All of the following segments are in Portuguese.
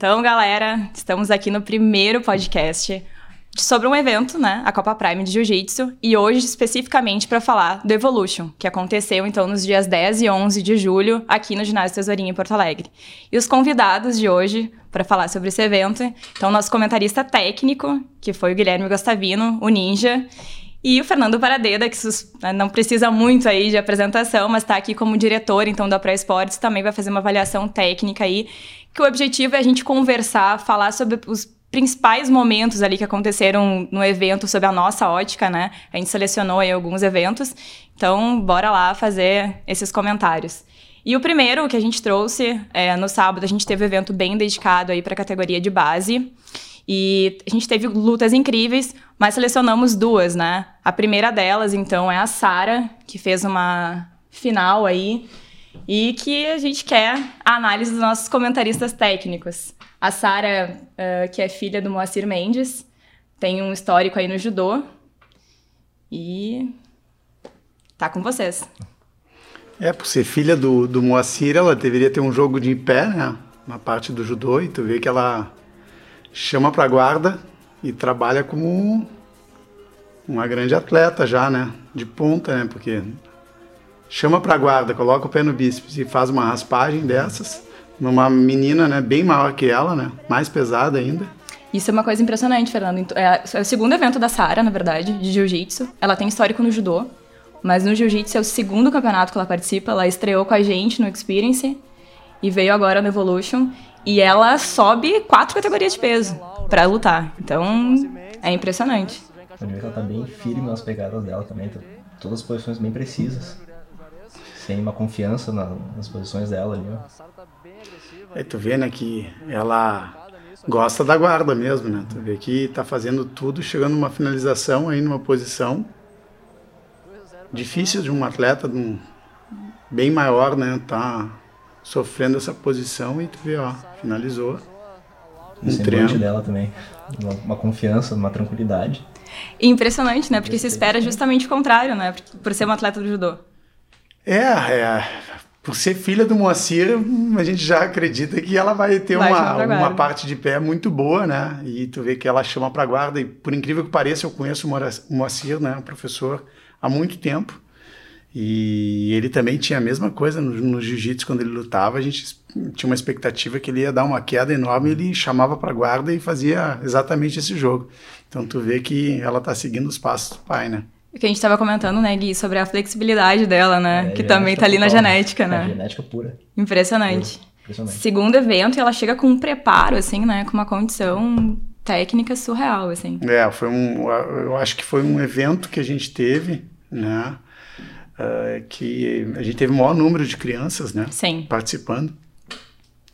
Então, galera, estamos aqui no primeiro podcast sobre um evento, né, a Copa Prime de Jiu-Jitsu, e hoje especificamente para falar do Evolution, que aconteceu então nos dias 10 e 11 de julho aqui no Ginásio Tesourinha em Porto Alegre. E os convidados de hoje para falar sobre esse evento, então nosso comentarista técnico, que foi o Guilherme Gustavino, o Ninja, e o Fernando Paradeda, que né, não precisa muito aí de apresentação, mas está aqui como diretor, então, da Pré Esportes, também vai fazer uma avaliação técnica aí, que o objetivo é a gente conversar, falar sobre os principais momentos ali que aconteceram no evento sob a nossa ótica, né? A gente selecionou aí alguns eventos, então bora lá fazer esses comentários. E o primeiro que a gente trouxe, é, no sábado, a gente teve um evento bem dedicado aí para a categoria de base. E a gente teve lutas incríveis, mas selecionamos duas, né? A primeira delas, então, é a Sara, que fez uma final aí e que a gente quer a análise dos nossos comentaristas técnicos. A Sara, uh, que é filha do Moacir Mendes, tem um histórico aí no judô e tá com vocês. É, por ser filha do, do Moacir, ela deveria ter um jogo de pé, né? Uma parte do judô, e tu vê que ela chama para guarda e trabalha como uma grande atleta já, né? De ponta, né? Porque chama para guarda, coloca o pé no bíceps e faz uma raspagem dessas numa menina, né? Bem maior que ela, né? Mais pesada ainda. Isso é uma coisa impressionante, Fernando. É, é o segundo evento da Sara, na verdade, de jiu-jitsu. Ela tem histórico no judô, mas no jiu-jitsu é o segundo campeonato que ela participa. Ela estreou com a gente no Experience e veio agora no Evolution. E ela sobe quatro categorias de peso para lutar. Então, é impressionante. A ela tá bem firme nas pegadas dela também, tá todas as posições bem precisas. Sem uma confiança na, nas posições dela ali, ó. É, tu vê, né, que ela gosta da guarda mesmo, né? Tu vê que tá fazendo tudo, chegando numa finalização aí, numa posição difícil de um atleta de um, bem maior, né? Tá sofrendo essa posição e tu vê, ó, finalizou. Um treino dela também, uma, uma, confiança, uma tranquilidade. Impressionante, né? Porque se espera justamente o contrário, né? Por ser uma atleta do judô. É, é por ser filha do Moacir, a gente já acredita que ela vai ter vai uma, uma parte de pé muito boa, né? E tu vê que ela chama para guarda. E por incrível que pareça, eu conheço o Moacir, né? O professor, há muito tempo. E ele também tinha a mesma coisa no, no jiu-jitsu quando ele lutava. A gente tinha uma expectativa que ele ia dar uma queda enorme. Ele chamava para guarda e fazia exatamente esse jogo. Então tu vê que ela está seguindo os passos do pai, né? O que a gente estava comentando, né, Gui, sobre a flexibilidade dela, né? É, que também está ali na genética, né? É, genética pura. Impressionante. Pura. Impressionante. Segundo evento, ela chega com um preparo, assim, né? Com uma condição técnica surreal, assim. É, foi um. Eu acho que foi um evento que a gente teve, né? Uh, que a gente teve o maior número de crianças né, Sim. participando.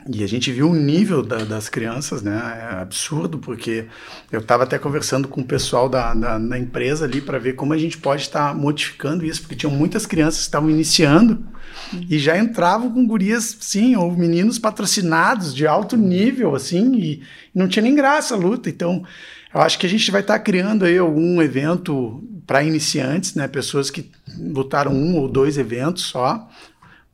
E a gente viu o nível da, das crianças, né? É absurdo, porque eu estava até conversando com o pessoal da, da, da empresa ali para ver como a gente pode estar tá modificando isso, porque tinham muitas crianças que estavam iniciando uhum. e já entravam com gurias, sim, ou meninos patrocinados de alto nível, assim, e não tinha nem graça a luta. Então, eu acho que a gente vai estar tá criando aí algum evento para iniciantes, né? Pessoas que lutaram um ou dois eventos só,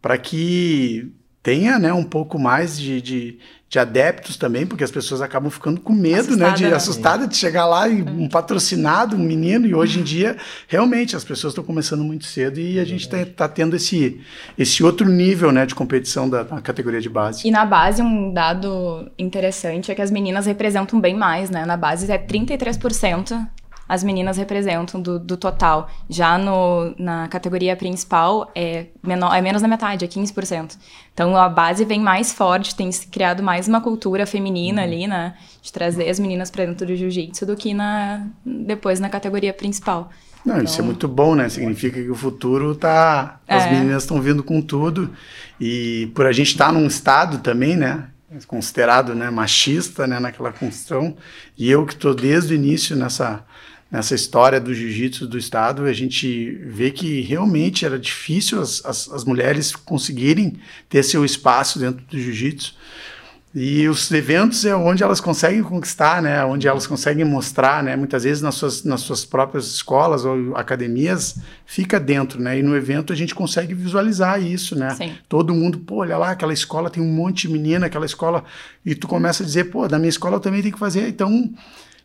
para que tenha né, um pouco mais de, de, de, adeptos também, porque as pessoas acabam ficando com medo, assustada, né? De, né? assustada de chegar lá e um patrocinado, um menino, e hoje em dia, realmente, as pessoas estão começando muito cedo e a gente está tá tendo esse, esse outro nível né, de competição da, da, categoria de base. E na base, um dado interessante é que as meninas representam bem mais, né? Na base é 33% as meninas representam do, do total. Já no, na categoria principal é, menor, é menos da metade, é 15%. Então a base vem mais forte, tem se criado mais uma cultura feminina uhum. ali, né? De trazer as meninas para dentro do jiu-jitsu do que na, depois na categoria principal. Não, então... isso é muito bom, né? Significa que o futuro tá. As é. meninas estão vindo com tudo. E por a gente estar tá num estado também, né? Considerado né, machista né, naquela construção. E eu que estou desde o início nessa, nessa história do jiu-jitsu do Estado, a gente vê que realmente era difícil as, as, as mulheres conseguirem ter seu espaço dentro do jiu-jitsu. E os eventos é onde elas conseguem conquistar, né? Onde elas conseguem mostrar, né? Muitas vezes nas suas, nas suas próprias escolas ou academias fica dentro, né? E no evento a gente consegue visualizar isso, né? Sim. Todo mundo, pô, olha lá, aquela escola tem um monte de menina, aquela escola e tu começa a dizer, pô, da minha escola eu também tenho que fazer. Então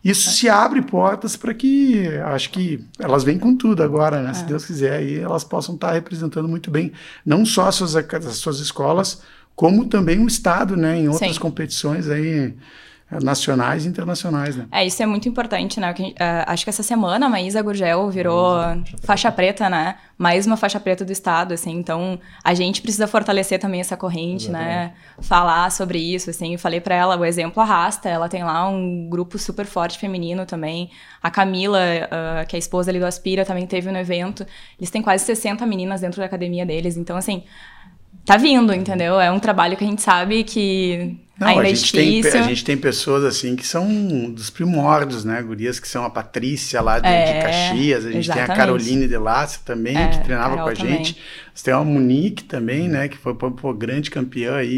isso se abre portas para que acho que elas vêm com tudo agora, né? Se É. Deus quiser, aí elas possam estar representando muito bem não só as suas, as suas escolas, como também o estado, né? Em outras Sim. competições aí nacionais e internacionais, né? É, isso é muito importante, né? Que, eh, acho que essa semana a Maísa Gurgel virou faixa preta, né? Mais uma faixa preta do estado, assim. Então, a gente precisa fortalecer também essa corrente, né? Falar sobre isso, assim. Eu falei pra ela, o exemplo arrasta. Ela tem lá um grupo super forte feminino também. A Camila, ah, que é a esposa ali do Aspira, também teve no evento. Eles têm quase 60 meninas dentro da academia deles. Então, assim, tá vindo, entendeu? É um trabalho que a gente sabe que Não, ainda a é gente, tem, difícil. a gente tem pessoas assim que são dos primórdios, né? Gurias que são a Patrícia lá de, de É, Caxias, a gente tem a exatamente. Caroline de Lácia também, É, que treinava Carol com a gente. Você tem a Monique também, né? Que foi pô, grande campeã aí.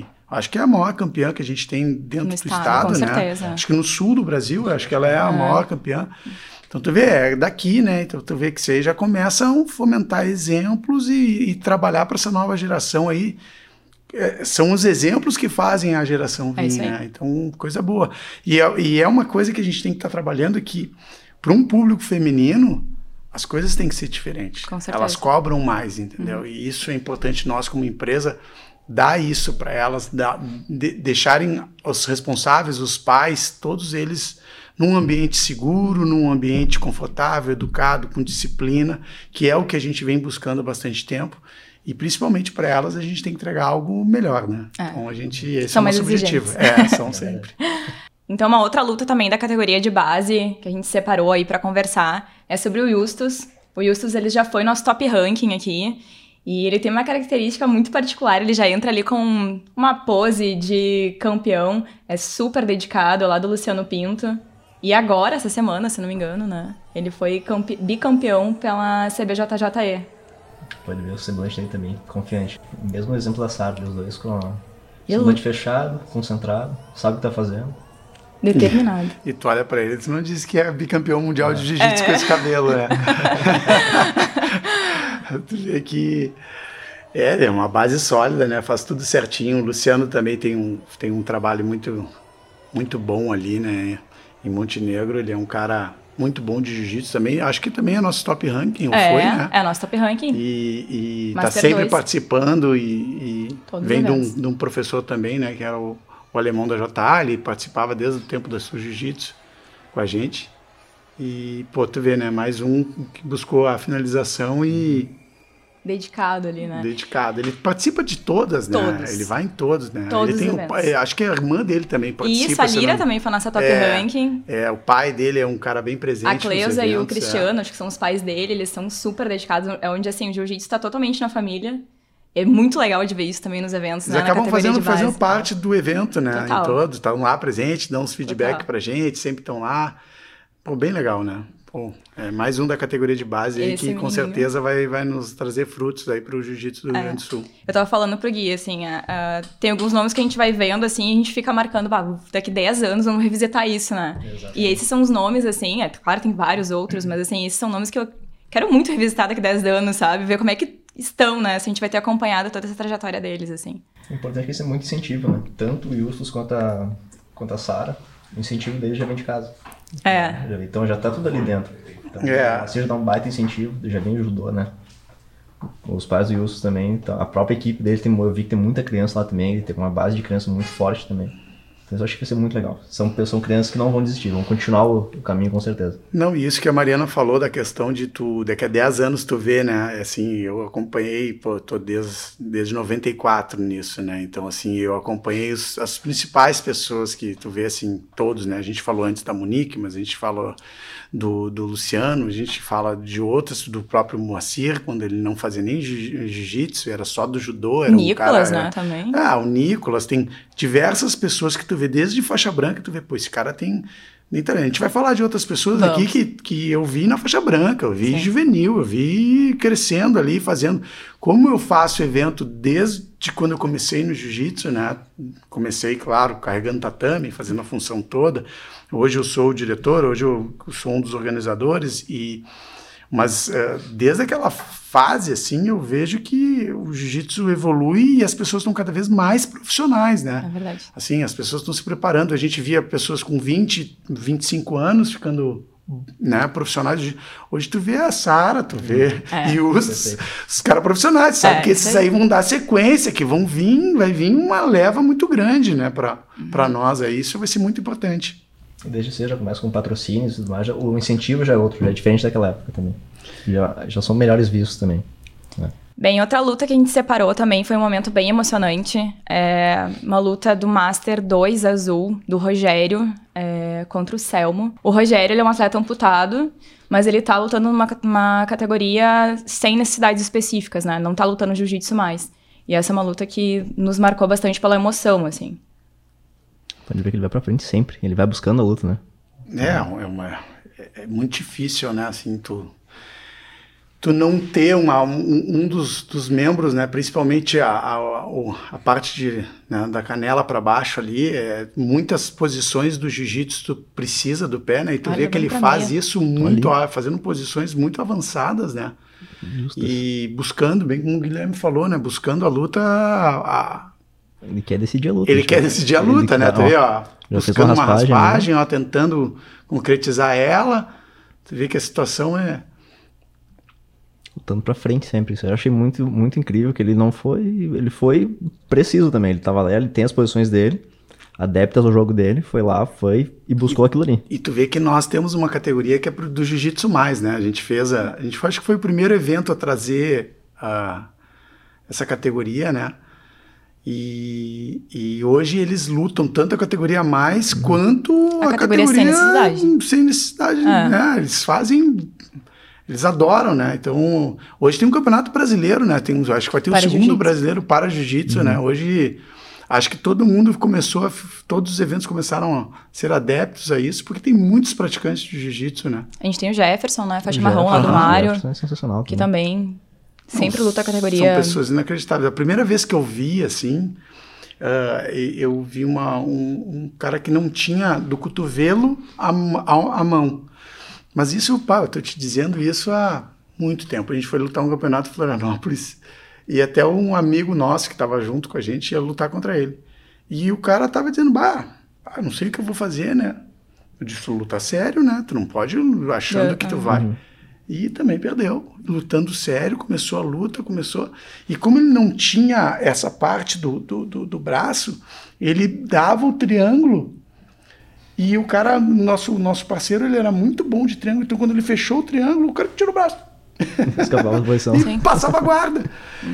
E acho que é a maior campeã que a gente tem dentro No do estado, estado, com né? certeza. Acho que no sul do Brasil, acho que ela é a maior campeã. Então tu vê, é daqui, né? Então tu vê que você já começa a fomentar exemplos e, e trabalhar para essa nova geração aí. É, são os exemplos que fazem a geração É vir, aí. né? Então, coisa boa. E é, e é uma coisa que a gente tem que estar trabalhando que, para um público feminino, as coisas têm que ser diferentes. Com certeza. Uhum. Elas cobram mais, entendeu? E isso é importante nós, como empresa, dar isso para elas, dar, de- deixarem os responsáveis, os pais, todos eles num ambiente seguro, num ambiente confortável, educado, com disciplina, que é o que a gente vem buscando há bastante tempo. E principalmente para elas a gente tem que entregar algo melhor, né? É. Então a gente esse São é o nosso objetivo. É, são sempre. Então, uma outra luta também da categoria de base que a gente separou aí pra conversar é sobre o Justus. O Justus ele já foi nosso top ranking aqui e ele tem uma característica muito particular. Ele já entra ali com uma pose de campeão, é super dedicado, lá do Luciano Pinto. E agora, essa semana, se não me engano, né? Ele foi campe- bicampeão pela CBJJE. Pode ver o semblante dele também, confiante. Mesmo exemplo da Sara, os dois com o E semblante fechado, concentrado, sabe o que tá fazendo. Determinado. E tu olha pra ele, tu não disse que é bicampeão mundial de jiu-jitsu com esse cabelo, né? tu vê que é, é uma base sólida, né? Faz tudo certinho. O Luciano também tem um, tem um trabalho muito, muito bom ali, né? Em Montenegro, ele é um cara muito bom de jiu-jitsu também. Acho que também é nosso top ranking, ou é, foi, né? é nosso top ranking. E, e tá sempre dois. participando e, e vem de um, de um professor também, né, que era o, o alemão da JA, ele participava desde o tempo da sua jiu-jitsu com a gente. E, pô, tu vê, né, mais um que buscou a finalização e Dedicado ali, né? dedicado. Ele participa de todas, né? Todos. Ele vai em todos, né? Todos ele tem pai- acho que a irmã dele também participa. isso, a Lira não- também foi nossa top É, ranking. É, o pai dele é um cara bem presente A Cleusa e o é. Cristiano, acho que são os pais dele, eles são super dedicados. É onde, assim, o jiu-jitsu tá totalmente na família. É muito legal de ver isso também nos eventos, Eles né? acabam fazendo, base. fazendo parte do evento, né? Total. Em todos, estão lá presentes, dão uns feedback Total. pra gente, sempre estão lá. Pô, bem legal, né? Pô, é mais um da categoria de base aí que com menino. certeza vai, vai nos trazer frutos aí pro jiu-jitsu do Rio É. Grande do Sul. Eu tava falando pro Gui, assim, tem alguns nomes que a gente vai vendo, assim, e a gente fica marcando, bah, daqui 10 anos vamos revisitar isso, né? E esses são os nomes, assim, é claro, tem vários outros, mas, assim, esses são nomes que eu quero muito revisitar daqui 10 anos, sabe? Ver como é que estão, né? Se a gente vai ter acompanhado toda essa trajetória deles, assim. O importante é que isso é muito incentivo, né? Tanto o Justus quanto a, quanto a Sara, o incentivo deles já vem de casa. É. Então já tá tudo ali dentro. Então, É. assim já dá um baita incentivo, já vem ajudou, né? Os pais do Justus também, então, a própria equipe dele, tem, eu vi que tem muita criança lá também, ele tem uma base de criança muito forte também. Então eu acho que vai ser muito legal. São, são crianças que não vão desistir, vão continuar o, o caminho com certeza. Não, e isso que a Mariana falou da questão de tu, daqui a 10 anos tu vê, né? Assim, eu acompanhei, pô, tô desde, desde 94 nisso, né? Então, assim, eu acompanhei os, as principais pessoas que tu vê, assim, todos, né? A gente falou antes da Monique, mas a gente falou do, do Luciano, a gente fala de outros, do próprio Moacir, quando ele não fazia nem jiu- jiu-jitsu, era só do judô. Era um Nicolas, cara, né, também. ah, o Nicolas, tem, diversas pessoas que tu vê desde faixa branca, tu vê, pô, esse cara tem a gente vai falar de outras pessoas aqui que, que eu vi na faixa branca, eu vi Sim. juvenil, eu vi crescendo ali, fazendo. Como eu faço evento desde quando eu comecei no jiu-jitsu, né? Comecei, claro, carregando tatame, fazendo a função toda. Hoje eu sou o diretor, hoje eu sou um dos organizadores e mas eh, desde aquela fase assim eu vejo que o jiu-jitsu evolui e as pessoas estão cada vez mais profissionais, né? É verdade. Assim, as pessoas estão se preparando. A gente via pessoas com 20, 25 anos ficando né, profissionais. de- Hoje tu vê a Sara, tu vê É. e os, os caras profissionais, sabe É, que esses isso aí. vão dar sequência, que vão vir, vai vir uma leva muito grande, né, para Uhum. para nós aí. Isso vai ser muito importante. Desde cedo já começa com patrocínios e tudo mais, já- o incentivo já é outro, já é diferente daquela época também. Já, já são melhores vistos também. né? Bem, outra luta que a gente separou também foi um momento bem emocionante. É uma luta do Master 2 Azul, do Rogério, é, contra o Selmo. O Rogério é um atleta amputado, mas ele tá lutando numa uma categoria sem necessidades específicas, né? Não tá lutando jiu-jitsu mais. E essa é uma luta que nos marcou bastante pela emoção, assim. Pode ver que ele vai pra frente sempre, ele vai buscando a luta, né? É, é, uma, é, é muito difícil, né, assim, tu, tu não ter uma, um, um dos, dos membros, né, principalmente a, a, a parte de, né, da canela para baixo ali, é, muitas posições do jiu-jitsu tu precisa do pé, né, e tu Ah, vê que ele faz meia. isso muito, ah, fazendo posições muito avançadas, né, Justas. e buscando, bem como o Guilherme falou, né, buscando a luta, a- Ele quer decidir a luta. ele tipo, quer decidir a luta, né? Tu vê, ó, buscando uma uma raspagem, né? raspagem, ó, tentando concretizar ela. Tu vê que a situação é. lutando pra frente sempre. Isso eu achei muito, muito incrível que ele não foi. Ele foi preciso também. Ele tava lá, ele tem as posições dele, adeptas ao jogo dele, foi lá, foi e buscou aquilo ali. E tu vê que nós temos uma categoria que é do jiu-jitsu mais, né? A gente fez a. A gente foi- acho que foi o primeiro evento a trazer a, essa categoria, né? E, e hoje eles lutam tanto a categoria a mais quanto A a, categoria sem necessidade. Sem necessidade, É. né? Eles fazem. Eles adoram, né? Então, hoje tem um campeonato brasileiro, né? Tem, acho que vai ter o Para segundo jiu-jitsu. brasileiro para jiu-jitsu, né? Hoje, acho que todo mundo começou, a, todos os eventos começaram a ser adeptos a isso, porque tem muitos praticantes de jiu-jitsu, né? A gente tem o Jefferson, né? Faixa marrom lá do Mário, É sensacional. que também. Sempre luta a categoria. São pessoas inacreditáveis. A primeira vez que eu vi, assim, e- eu vi uma, um, um cara que não tinha do cotovelo à, m- à, à mão. Mas isso, pá, eu tô te dizendo isso há muito tempo. A gente foi lutar um campeonato em Florianópolis e até um amigo nosso que estava junto com a gente ia lutar contra ele. E o cara tava dizendo, bah, ah, não sei o que eu vou fazer, né? Eu disse, luta sério, né? Tu não pode achando É, que tu uhum. E também perdeu, lutando sério, começou a luta, começou. E como ele não tinha essa parte do, do, do, do braço, ele dava o triângulo. E o cara, nosso, nosso parceiro, ele era muito bom de triângulo. Então, quando ele fechou o triângulo, o cara tirou o braço. Escapava da posição. E Sim. passava a guarda.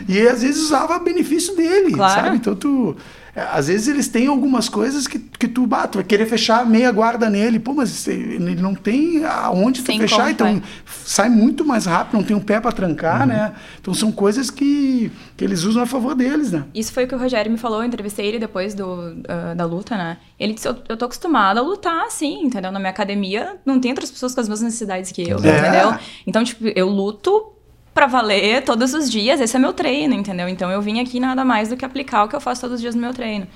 E às vezes usava benefício dele, Claro. sabe? Então tu. É, Às vezes eles têm algumas coisas que, que tu, tu vai querer fechar meia guarda nele. Pô, mas ele não tem aonde tu fechar, como, então é. sai muito mais rápido, não tem um pé para Uhum. trancar, né? Então são coisas que, que eles usam a favor deles, né? Isso foi o que o Rogério me falou, eu entrevistei ele depois do, ah, da luta, né? Ele disse, eu, eu tô acostumado a lutar assim, entendeu? Na minha academia não tem outras pessoas com as mesmas necessidades que eu, É. entendeu? Então, tipo, eu luto pra valer todos os dias, esse é meu treino, entendeu? Então eu vim aqui nada mais do que aplicar o que eu faço todos os dias no meu treino.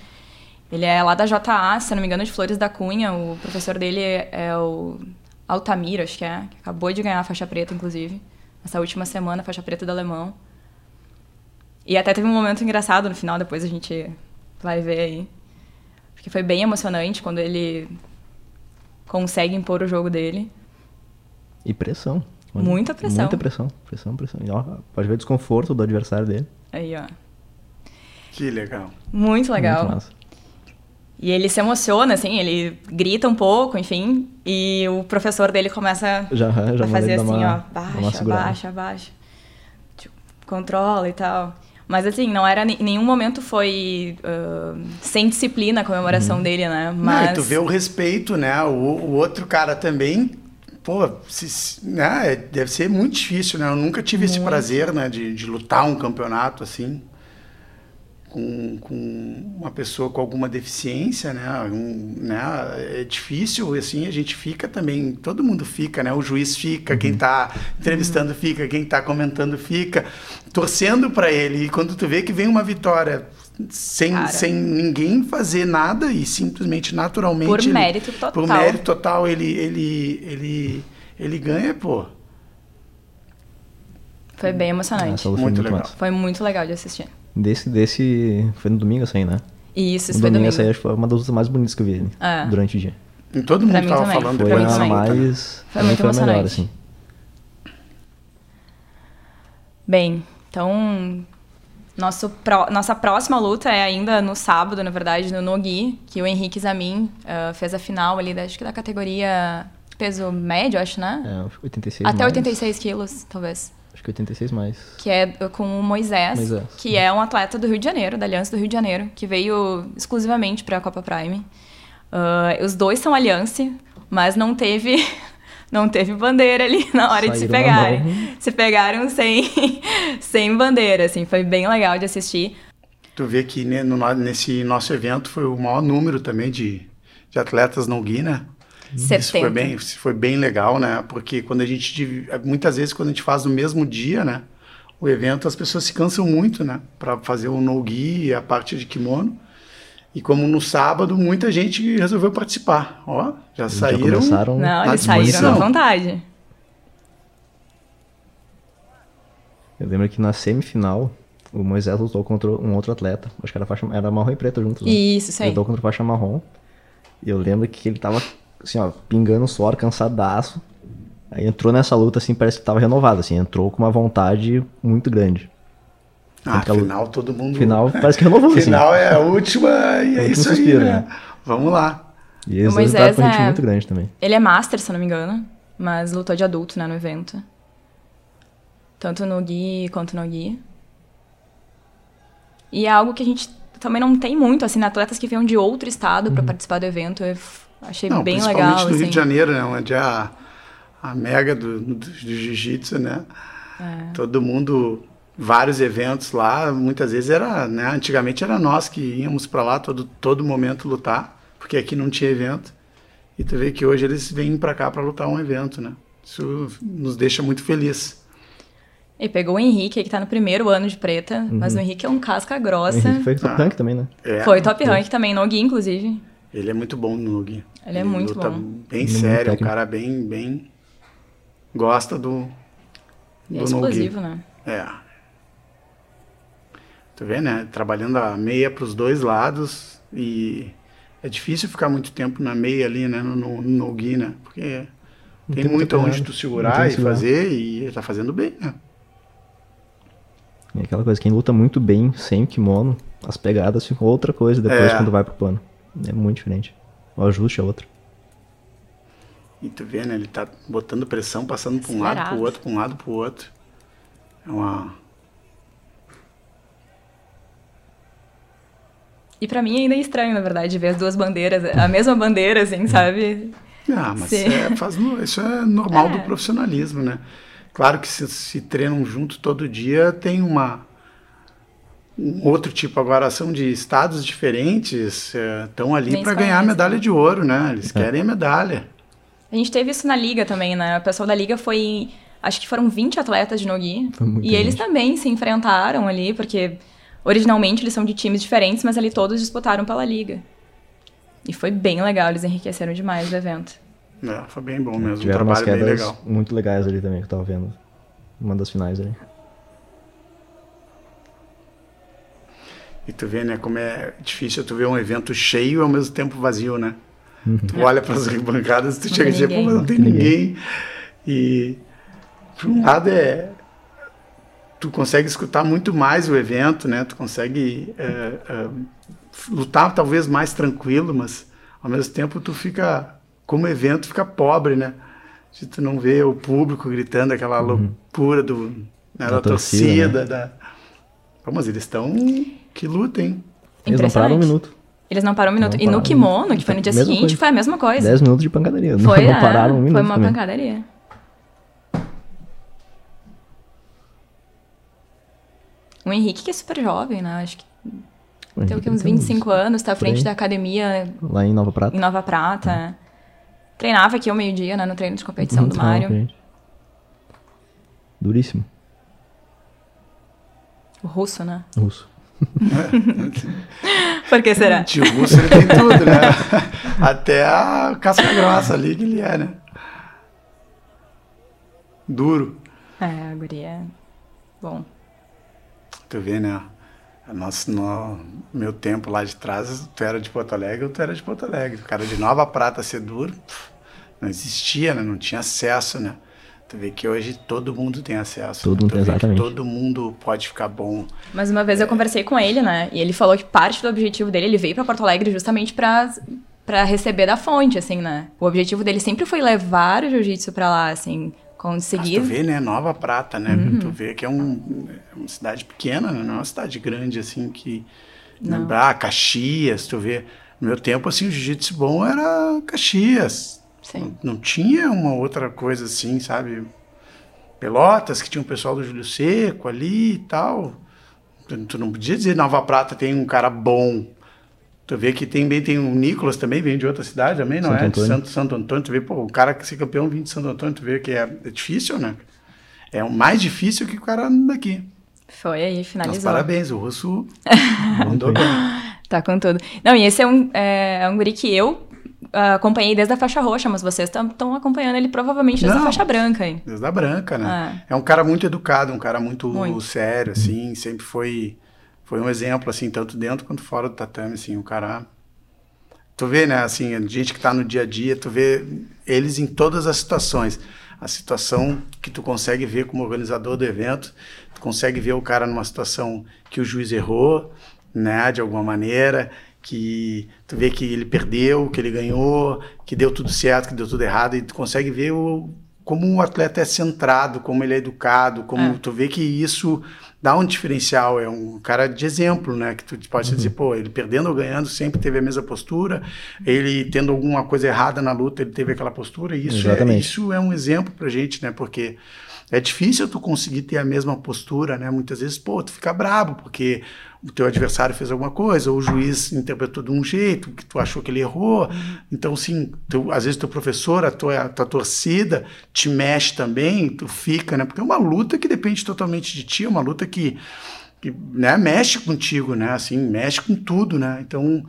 Ele é lá da JA, se não me engano, de Flores da Cunha, o professor dele é o Altamiro, acho que é, que acabou de ganhar a faixa preta, inclusive, essa última semana, faixa preta do alemão. E até teve um momento engraçado no final, depois a gente vai ver aí. Porque foi bem emocionante quando ele consegue impor o jogo dele. E pressão. Muita pressão. Muita pressão. Pressão, pressão. E, ó, pode ver o desconforto do adversário dele. Aí, ó. Que legal. Muito legal. Muito massa. E ele se emociona, assim, ele grita um pouco, enfim. E o professor dele começa Já, já a fazer assim, uma- ó, baixa, baixa, baixa. Tipo, controla e tal. Mas assim, não era em nenhum momento foi ah, sem disciplina a comemoração dele, né? Não, Mas e tu vê o respeito, né? O, o outro cara também, pô, se- né? deve ser muito difícil, né? Eu nunca tive esse Muito. prazer, né? De, de lutar um campeonato assim. com, com uma pessoa com alguma deficiência, né? Um, né? É difícil, assim, a gente fica também, todo mundo fica, né? O juiz fica, quem está entrevistando fica, quem está comentando fica, torcendo para ele. E quando tu vê que vem uma vitória sem, Cara. sem ninguém fazer nada e simplesmente naturalmente Por ele- mérito total. por mérito total ele ele ele ele ganha, pô. Foi bem emocionante. Luta Muito foi muito legal. massa. Foi muito legal de assistir. Desse, desse. Foi no domingo aí, né? E isso, isso no foi domingo, domingo. essa aí acho que foi uma das lutas mais bonitas que eu vi ali, É. durante o dia. E todo mundo tava falando Foi Pra mim depois né? mais. Foi muito foi a melhor, emocionante. assim. Bem, então nosso pró- nossa próxima luta é ainda no sábado, na verdade, no Nogi, que o Henrique Zamin ah, fez a final ali, da, acho que da categoria peso médio, acho, né? É, 86 Até mais. 86 quilos, talvez. Acho que 86 mais. Que é com o Moisés, Moisés. que é um atleta do Rio de Janeiro, da Aliança do Rio de Janeiro, que veio exclusivamente para a Copa Prime. Ah, os dois são Aliança, mas não teve não teve bandeira ali na hora de se Saíram pegarem. Se pegaram sem, sem bandeira, assim, foi bem legal de assistir. Tu vê que né, no nesse nosso evento foi o maior número também de, de atletas no Gui, né? Isso 70. foi bem, isso foi bem legal, né? Porque quando a gente muitas vezes quando a gente faz no mesmo dia, né, o evento as pessoas se cansam muito, né, para fazer o no e a parte de kimono. E como no sábado muita gente resolveu participar, ó, já Já saíram. começaram Não, eles saíram disposição. à vontade. Eu lembro que na semifinal, o Moisés lutou contra um outro atleta. Acho que era, faixa, era marrom e preto juntos. né? Isso, isso aí. Lutou contra faixa marrom. E eu lembro que ele tava, assim, ó, pingando suor, cansadaço. Aí entrou nessa luta, assim, parece que tava renovado, assim. Entrou com uma vontade muito grande. Ah, Aquela- final todo mundo. Final, parece que renovou, assim. Final é a última e é último isso aí, suspiro, né? né? Vamos lá. E eles O Moisés é- muito grande também. Ele é master, se eu não me engano, mas lutou de adulto, né, no evento. Tanto no Gui quanto no Gui. E é algo que a gente também não tem muito, assim, né, atletas que vêm de outro estado pra participar do evento. Eu achei Não, bem principalmente legal, no assim. Rio de Janeiro, né? Onde é a, a mega do, do, do jiu-jitsu, né? É. Todo mundo, vários eventos lá, muitas vezes era, né? Antigamente era nós que íamos para lá todo, todo momento lutar, porque aqui não tinha evento. E tu vê que hoje eles vêm para cá para lutar um evento, né? Isso nos deixa muito feliz. E pegou o Henrique, que tá no primeiro ano de preta, mas o Henrique é um casca O grossa. Henrique foi top Ah. rank também, né? É, Foi top rank também, no Gui, inclusive. Ele é muito bom no Nogi. Ele é muito luta bom. bem Ele é muito sério, um cara bem, bem gosta do E é do no-gi. explosivo, né? É. Tu vê, né? Trabalhando a meia para os dois lados e é difícil ficar muito tempo na meia ali, né? No, no, no gui, né? Porque Não tem tem muito onde tu segurar e segurar. fazer e ele tá fazendo bem, né? E aquela coisa, quem luta muito bem sem o kimono, as pegadas ficam outra coisa depois É. quando vai pro pano. É muito diferente. O ajuste é outro. E tu vê, né? Ele tá botando pressão, passando para um lado, Acelerado. pro outro, para um lado, pro outro. É uma. E pra mim ainda é estranho, na verdade, ver as duas bandeiras, a mesma bandeira, assim, sabe? Ah, mas é, faz isso é normal do É. profissionalismo, né? Claro que se, se treinam junto todo dia, tem uma um outro tipo. Agora são de estados diferentes, estão ali Nem para ganhar a medalha né? de ouro, né? Eles querem a medalha. A gente teve isso na liga também, né? O pessoal da liga foi. Acho que foram 20 atletas de Nogi. E eles gente. também se enfrentaram ali, porque originalmente eles são de times diferentes, mas ali todos disputaram pela liga. E foi bem legal, eles enriqueceram demais o evento. É, foi bem bom mesmo, um Tiveram umas quedas legal. muito legais ali também que eu tava vendo. Uma das finais ali. E tu vê, né, como é difícil tu ver um evento cheio e ao mesmo tempo vazio, né? Uhum. Tu olha para as bancadas, tu Não chega e diz, pô, mas não tem Não tem ninguém. E por um lado é tu consegue escutar muito mais o evento, né? Tu consegue é, é, lutar talvez mais tranquilo, mas ao mesmo tempo tu fica como evento fica pobre, né? Se tu não vê o público gritando aquela loucura do né, da, Da torcida, torcida, da mas eles estão que luta, hein? Eles não pararam um minuto. Eles não pararam um minuto. Não e no kimono, que foi no dia Mesma seguinte, coisa. foi a mesma coisa. 10 minutos de pancadaria. Não, Foi, não é, pararam um minuto foi uma também. pancadaria. O Henrique, que é super jovem, né? Acho que Tem o que, uns 25 anos, tá à frente da academia Lá em Nova Prata. em Nova Prata. Treinava aqui ao meio-dia, né, no treino de competição do mal, Mário. Duríssimo. O russo, né? Russo. Por que será? O tio Russo ele tem tudo, né? Até a casca grossa ali que ele é, né? Duro. É, a guria é bom. Tu vê, né? Nosso, no meu tempo lá de trás, tu era de Porto Alegre, ou tu era de Porto Alegre. O cara de Nova Prata ser duro, não existia, né? Não tinha acesso, né? Tu vê que hoje todo mundo tem acesso. Todo né? mundo tu tem, vê que exatamente. todo mundo pode ficar bom. Mas uma vez eu conversei com ele, né? E ele falou que parte do objetivo dele, ele veio pra Porto Alegre justamente pra, pra receber da fonte, assim, né? O objetivo dele sempre foi levar o jiu-jitsu pra lá, assim, Mas conseguir. tu vê, né? Nova Prata, né? Uhum. Tu vê que é, um, é uma cidade pequena, né? Não é uma cidade grande, assim, que... Não. Ah, Caxias, tu vê. No meu tempo, assim, o jiu-jitsu bom era Caxias. Não, não tinha uma outra coisa assim, sabe? Pelotas, que tinha o pessoal do Júlio Seco ali e tal. Tu, tu não podia dizer Nova Prata tem um cara bom. Tu vê que tem, bem- tem o Nicolas também, vem de outra cidade também, não Santo é? De Antônio. Santo, Santo Antônio. Tu vê, pô, o cara que ser campeão vem de Santo Antônio, tu vê que é, é difícil, né? É o mais difícil que o cara daqui. Foi aí, Mas finalizou. parabéns, o Russo mandou bem. Tá com tudo. Não, e esse é um, é, é um guri que eu ah, acompanhei desde a faixa roxa, mas vocês estão acompanhando ele provavelmente desde a Não. faixa branca aí. Desde a branca, né? É um cara muito educado, um cara muito, Muito. sério, assim, sempre foi foi um exemplo, assim, tanto dentro quanto fora do tatame, assim, o cara... Tu vê, né, assim, a gente que tá no dia a dia, tu vê eles em todas as situações. A situação que tu consegue ver como organizador do evento, tu consegue ver o cara numa situação que o juiz errou, né, de alguma maneira, que tu vê que ele perdeu, que ele ganhou, que deu tudo certo, que deu tudo errado, e tu consegue ver o, como o atleta é centrado, como ele é educado, como É. tu vê que isso dá um diferencial, é um cara de exemplo, né, que tu pode dizer, pô, ele perdendo ou ganhando sempre teve a mesma postura, ele tendo alguma coisa errada na luta, ele teve aquela postura, e isso, é, isso é um exemplo pra gente, né, porque é difícil tu conseguir ter a mesma postura, né? Muitas vezes, pô, tu fica brabo porque o teu adversário fez alguma coisa, ou o juiz interpretou de um jeito que tu achou que ele errou. Então, sim, tu, às vezes teu professor, a tua, a tua torcida te mexe também, tu fica, né? Porque é uma luta que depende totalmente de ti, é uma luta que, que né, mexe contigo, né? Assim, mexe com tudo, né? Então,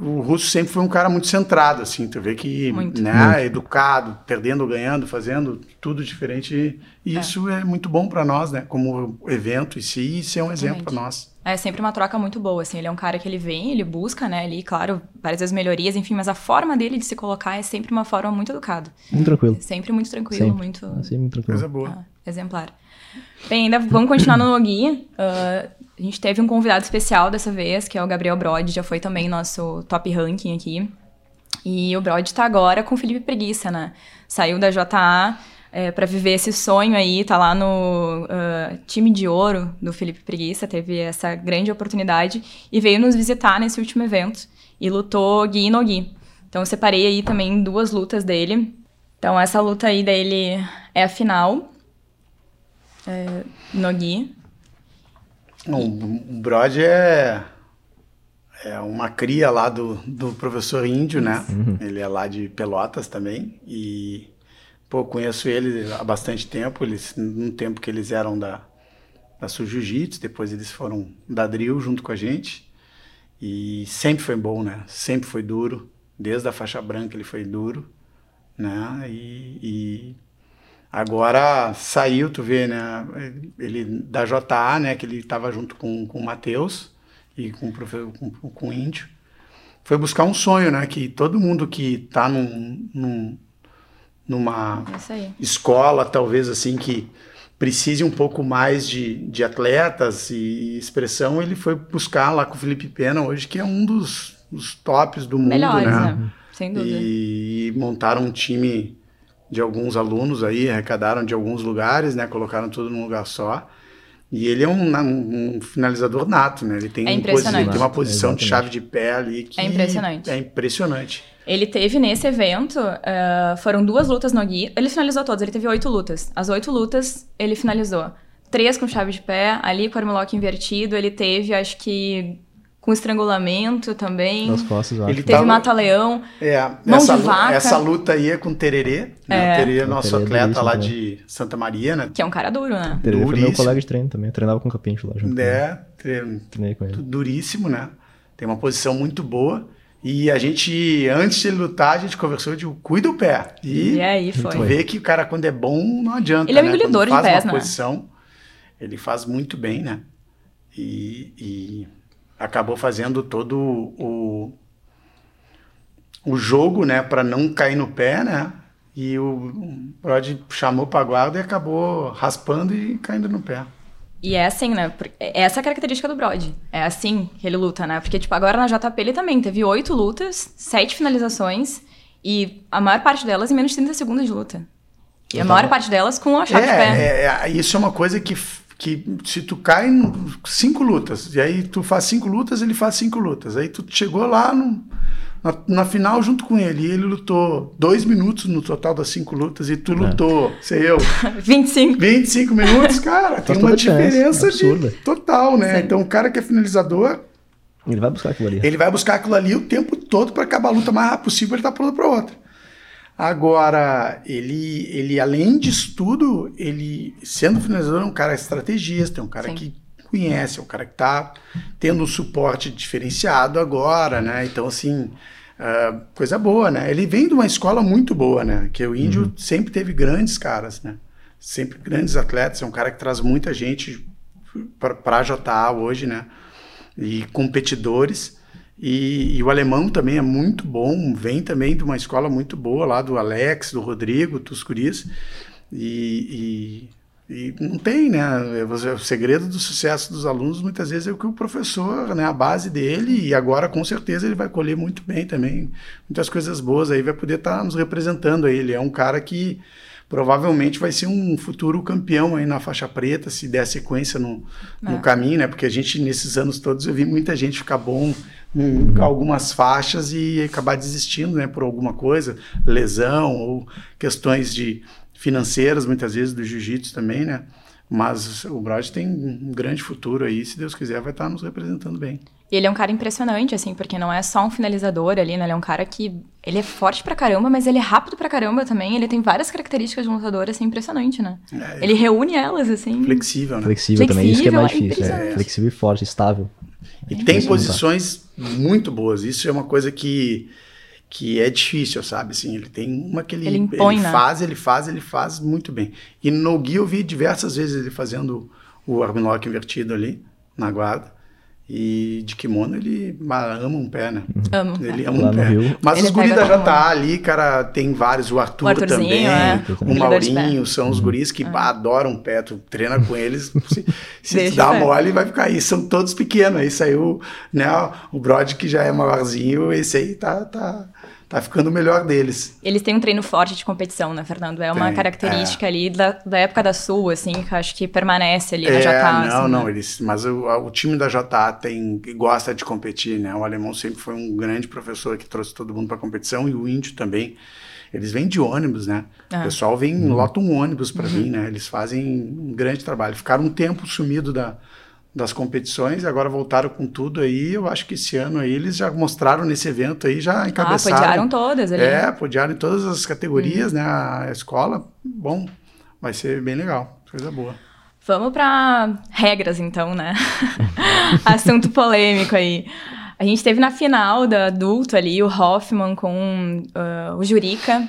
o Russo sempre foi um cara muito centrado, assim, tu vê que, Muito. né, educado, perdendo ganhando, fazendo tudo diferente, e É. isso é muito bom para nós, né, como evento em si, e é um exemplo para nós. É sempre uma troca muito boa, assim. Ele é um cara que ele vem, ele busca, né, ali, claro, várias vezes melhorias, enfim, mas a forma dele de se colocar é sempre uma forma muito educada. Muito tranquilo. Sempre muito tranquilo, Sempre. muito Assim, muito tranquilo. Coisa boa. ah, exemplar. Bem, ainda vamos continuar no Nogi. Ah, a gente teve um convidado especial dessa vez, que é o Gabriel Brod, já foi também nosso top ranking aqui. E o Brod tá agora com o Felipe Preguiça, né? Saiu da JA é, para viver esse sonho aí, tá lá no ah, time de ouro do Felipe Preguiça, teve essa grande oportunidade e veio nos visitar nesse último evento e lutou Gui e Nogi. Então eu separei aí também duas lutas dele. Então essa luta aí dele é a final. É, Nogi. Não, o Brod é, é uma cria lá do, do professor Índio, né, ele é lá de Pelotas também, e, pô, conheço ele há bastante tempo, eles, num tempo que eles eram da, da Sul Jiu-Jitsu, depois eles foram da Drill junto com a gente, e sempre foi bom, né, sempre foi duro, desde a faixa branca ele foi duro, né, e, e Agora saiu, tu vê, né? Ele da JA, né? Que ele estava junto com, com o Matheus e com o, profe- com, com o Índio. Foi buscar um sonho, né? Que todo mundo que tá num, num- numa É escola, talvez assim, que precise um pouco mais de, de atletas e expressão, ele foi buscar lá com o Felipe Pena hoje, que é um dos, dos tops do mundo, Melhores, né? né? Sem dúvida. E montaram um time de alguns alunos aí, arrecadaram de alguns lugares, né? Colocaram tudo num lugar só. E ele é um, um- um finalizador nato, né? Ele tem, É um posi- ele tem uma posição de Exatamente. chave de pé ali que É impressionante. É impressionante. Ele teve nesse evento, eh, foram duas lutas no Gui. Ele finalizou todas, ele teve oito lutas. As oito lutas ele finalizou. Três com chave de pé, ali com o armlock invertido, ele teve, acho que, com estrangulamento também. Nas costas. Ele Teve Tava- mata-leão. É, Mão essa, de vaca. essa luta aí é com o Tererê. Né? É. O Tererê é O nosso Tererê é atleta lá duríssimo de Santa Maria, né? Que é um cara duro, né? Ele foi meu duríssimo. colega de treino também. Eu treinava com o Capincho lá junto. É, tre- Treinei com ele. duríssimo, né? Tem uma posição muito boa. E a gente, antes de ele lutar, a gente conversou de cuida o pé. E, E aí tu foi. vê que o cara, quando é bom, não adianta. Ele é um né? engolidor de faz pés, uma né? posição, ele faz muito bem, né? E, e acabou fazendo todo o, o jogo, né, para não cair no pé, né? E o Brod chamou para guarda e acabou raspando e caindo no pé. E é assim, né? Por- Essa é a característica do Brody. É assim que ele luta, né? Porque, tipo, agora na JP ele também teve oito lutas, sete finalizações e a maior parte delas em menos de 30 segundos de luta. E a maior parte delas com a chave de pé. É, é, é, isso é uma coisa que, que se tu cai em cinco lutas, e aí tu faz cinco lutas, ele faz cinco lutas. Aí tu chegou lá no- na, na final junto com ele, e ele lutou dois minutos no total das cinco lutas, e tu lutou, sei eu, 25. 25 minutos, cara, tem Faz uma diferença, é de, total, né? Sim. Então o cara que é finalizador, Ele vai buscar aquilo ali. ele vai buscar aquilo ali o tempo todo para acabar a luta mais rápido possível, ele tá pronto para outra. Agora, ele, ele além disso tudo, ele sendo finalizador é um cara estrategista, é um cara Sim. que conhece, é um cara que tá tendo um suporte diferenciado agora, né? Então, assim, ah, coisa boa, né? Ele vem de uma escola muito boa, né? Que o Índio sempre teve grandes caras, né? Sempre grandes atletas, é um cara que traz muita gente para a JA hoje, né? E competidores. E, e o alemão também é muito bom, vem também de uma escola muito boa lá do Alex, do Rodrigo, dos guris. E, e, e não tem, né? Você- O segredo do sucesso dos alunos muitas vezes é o que o professor, né? A base dele, e agora com certeza ele vai colher muito bem também, muitas coisas boas aí, vai poder estar nos representando aí. Ele é um cara que provavelmente vai ser um futuro campeão aí na faixa preta, se der sequência no, no É. caminho, né? Porque a gente, nesses anos todos, eu vi muita gente ficar bom em algumas faixas e acabar desistindo, né? Por alguma coisa, lesão ou questões de financeiras, muitas vezes, do jiu-jitsu também, né? Mas o Brod tem um grande futuro aí, se Deus quiser, vai estar nos representando bem. E ele é um cara impressionante, assim, porque não é só um finalizador ali, né? Ele é um cara que. Ele é forte pra caramba, mas ele é rápido pra caramba também. Ele tem várias características de um lutador, assim, impressionante, né? É, Ele reúne elas, assim. flexível, né? Flexível, também, isso que é mais Flexível, é difícil. É, flexível e forte, estável. E tem posições muito boas. Isso é uma coisa que, que é difícil, sabe? Assim, ele tem uma que ele, Ele impõe, ele né? faz, ele faz, ele faz muito bem. E no Gui eu vi diversas vezes ele fazendo o armlock invertido ali, na guarda. E de kimono ele ama um pé, né? Amo. Ele ama Lá um pé. Rio. Mas Ele os guris todo JA ali, cara, tem vários. O Arthur O também, é. o pé. Maurinho, são os guris que bah, adoram pé. Tu treina com eles, se, se dá pé. mole, vai ficar aí. São todos pequenos. Aí saiu né, o Brod, que já é maiorzinho, esse aí tá, tá, tá ficando o melhor deles. Eles têm um treino forte de competição, né, Fernando? É uma Tem, característica ali da, da época da Sul, assim, que eu acho que permanece ali na É, JA. não, assim, não, né? eles, mas o, o time da JA tem, gosta de competir, né? O alemão sempre foi um grande professor que trouxe todo mundo para competição e o índio também. Eles vêm de ônibus, né? Ah. O pessoal vem, lota um ônibus para vir, né? Eles fazem um grande trabalho. Ficaram um tempo sumido da, das competições e agora voltaram com tudo aí. Eu acho que esse ano aí eles já mostraram nesse evento aí, já Ah, encabeçaram. podiaram todas ali. É, podiaram em todas as categorias, né? A escola, bom, vai ser bem legal, coisa boa. Vamos para regras, então, né? Assunto polêmico aí. A gente teve na final da adulto ali o Hoffman com ah, o Jurica,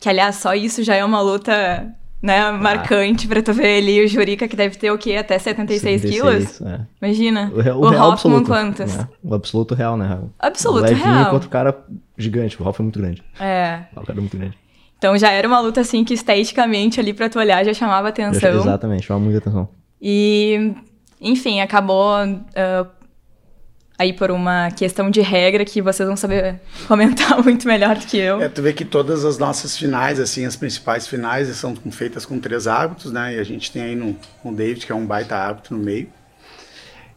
que aliás, só isso já é uma luta né, marcante pra tu ver ali o Jurica que deve ter o quê? Até 76, quilos? é. Imagina. O, real- o o real Hoffman absoluto. quantas? né? O absoluto real, né? Absoluto o levinho real. contra o cara gigante. O Ralph é muito grande. É. O cara é muito grande. Então já era uma luta assim que esteticamente ali pra tu olhar já chamava atenção. Exatamente, chama muita atenção. E, enfim, acabou ah, aí por uma questão de regra que vocês vão saber comentar muito melhor do que eu. É, tu vê que todas as nossas finais, assim, as principais finais são feitas com três árbitros, né? E a gente tem aí no, o David, que é um baita árbitro no meio.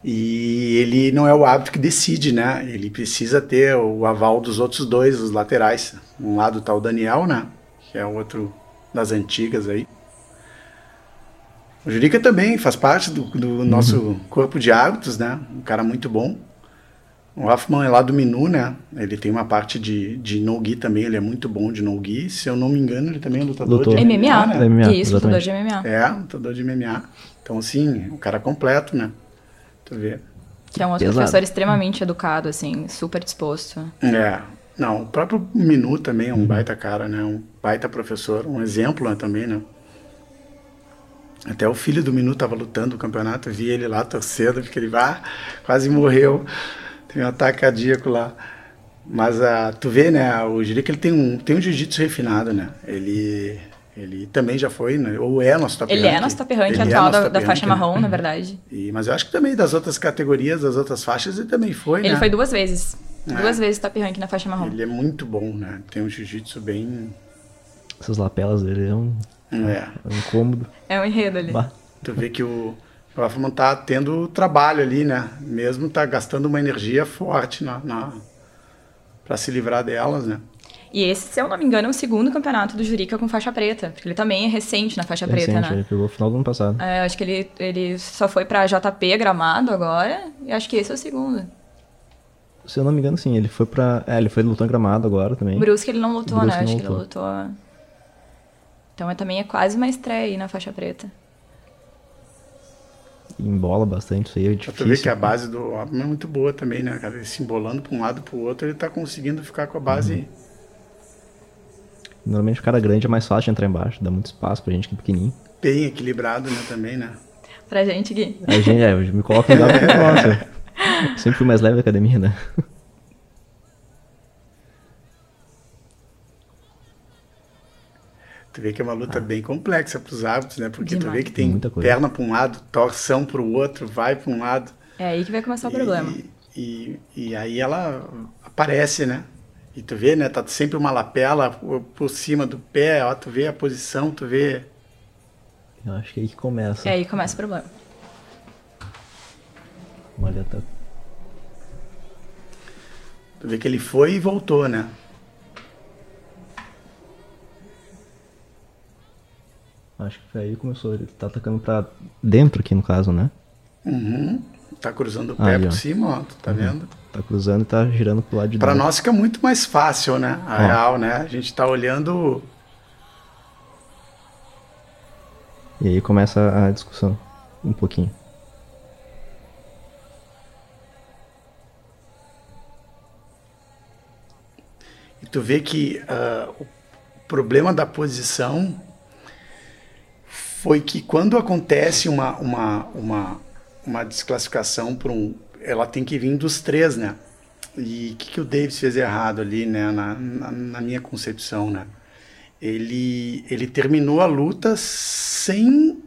E ele não é o árbitro que decide, né? Ele precisa ter o aval dos outros dois, os laterais. Um lado tá o Daniel, né? Que é outro das antigas aí. O Jurica também faz parte do, do nosso corpo de árbitros, né? Um cara muito bom. O Hoffman é lá do Minu, né? Ele tem uma parte de, de no-gi também, ele é muito bom de no-gi. Se eu não me engano, ele também é lutador Lutou. de MMA, né? MMA, Isso, lutador de. MMA. É, lutador de MMA. Então, assim, o cara completo, né? Tu vê. Que é um outro Pesado. professor extremamente educado, assim, super disposto. É. Não, o próprio Minu também é um baita cara, né? Um baita professor, um exemplo né, também, né? Até o filho do Minu tava lutando o campeonato, eu vi ele lá torcendo, porque ele ah, quase morreu. Teve um ataque cardíaco lá. Mas ah, tu vê, né? O Jerico ele tem um, tem um jiu-jitsu refinado, né? Ele, ele também já foi, né? Ou é nosso top Ele rank. é nosso top rank Ele é atual nosso da, top da rank, faixa né? marrom, na verdade. E, mas eu acho que também das outras categorias, das outras faixas, ele também foi, Ele né? foi duas vezes. É. Duas vezes top rank na faixa marrom. Ele é muito bom, né? Tem um jiu-jitsu bem... Essas lapelas dele é um, É. é um incômodo. É um enredo ali. Bah. Tu vê que o o Hoffman tá tendo trabalho ali, né? Mesmo tá gastando uma energia forte na, na para se livrar delas, né? E esse, se eu não me engano, é o segundo campeonato do Jurica com faixa preta. Porque ele também é recente na faixa É preta, recente, né? Ele pegou o final do ano passado. É, acho que ele, ele só foi pra JP Gramado agora. E acho que esse é o segundo. Se eu não me engano, sim, ele foi pra. É, ele foi lutar em gramado agora também. Brusque ele não lutou, Brusque né? não Acho que ele lutou. Então é, também é quase uma estreia aí na faixa preta. Embola bastante, isso aí é difícil. tu ver que a base do Hoffman é muito boa também, né, cara? Ele se embolando pra um lado pro outro, ele tá conseguindo ficar com a base. Normalmente o cara grande é mais fácil de entrar embaixo, dá muito espaço pra gente que é pequenininho. bem equilibrado, né, também, né? Pra gente, Gui. Aí, gente, é, eu me coloco melhor porque, nossa, eu sempre fui mais leve da academia, né? Tu vê que é uma luta bem complexa pros hábitos, né? Porque tu Demais. vê que tem Muita coisa. perna pra um lado, torção pro outro, vai pra um lado. É aí que vai começar o problema. E, e, aí ela aparece, né? E tu vê, né? Tá sempre uma lapela por, por cima do pé, ó, tu vê a posição, tu vê. Eu acho que é aí que começa. É aí que começa o problema. Olha, tá. Tu vê que ele foi e voltou, né? Acho que foi aí que começou. Ele tá atacando pra dentro aqui no caso, né? Uhum. Tá cruzando o pé ali, por ó. cima, ó, tu tá vendo? Tá cruzando e tá girando pro lado de Pra dentro. nós fica muito mais fácil, né? A Ó. real, né? A gente tá olhando. E aí começa a discussão. Um pouquinho. E tu vê que ah, o problema da posição foi que quando acontece uma, uma, uma, uma desclassificação por um. Ela tem que vir dos três, né? E o que, que o Davis fez errado ali, né? Na, na, na minha concepção, né? Ele, ele terminou a luta sem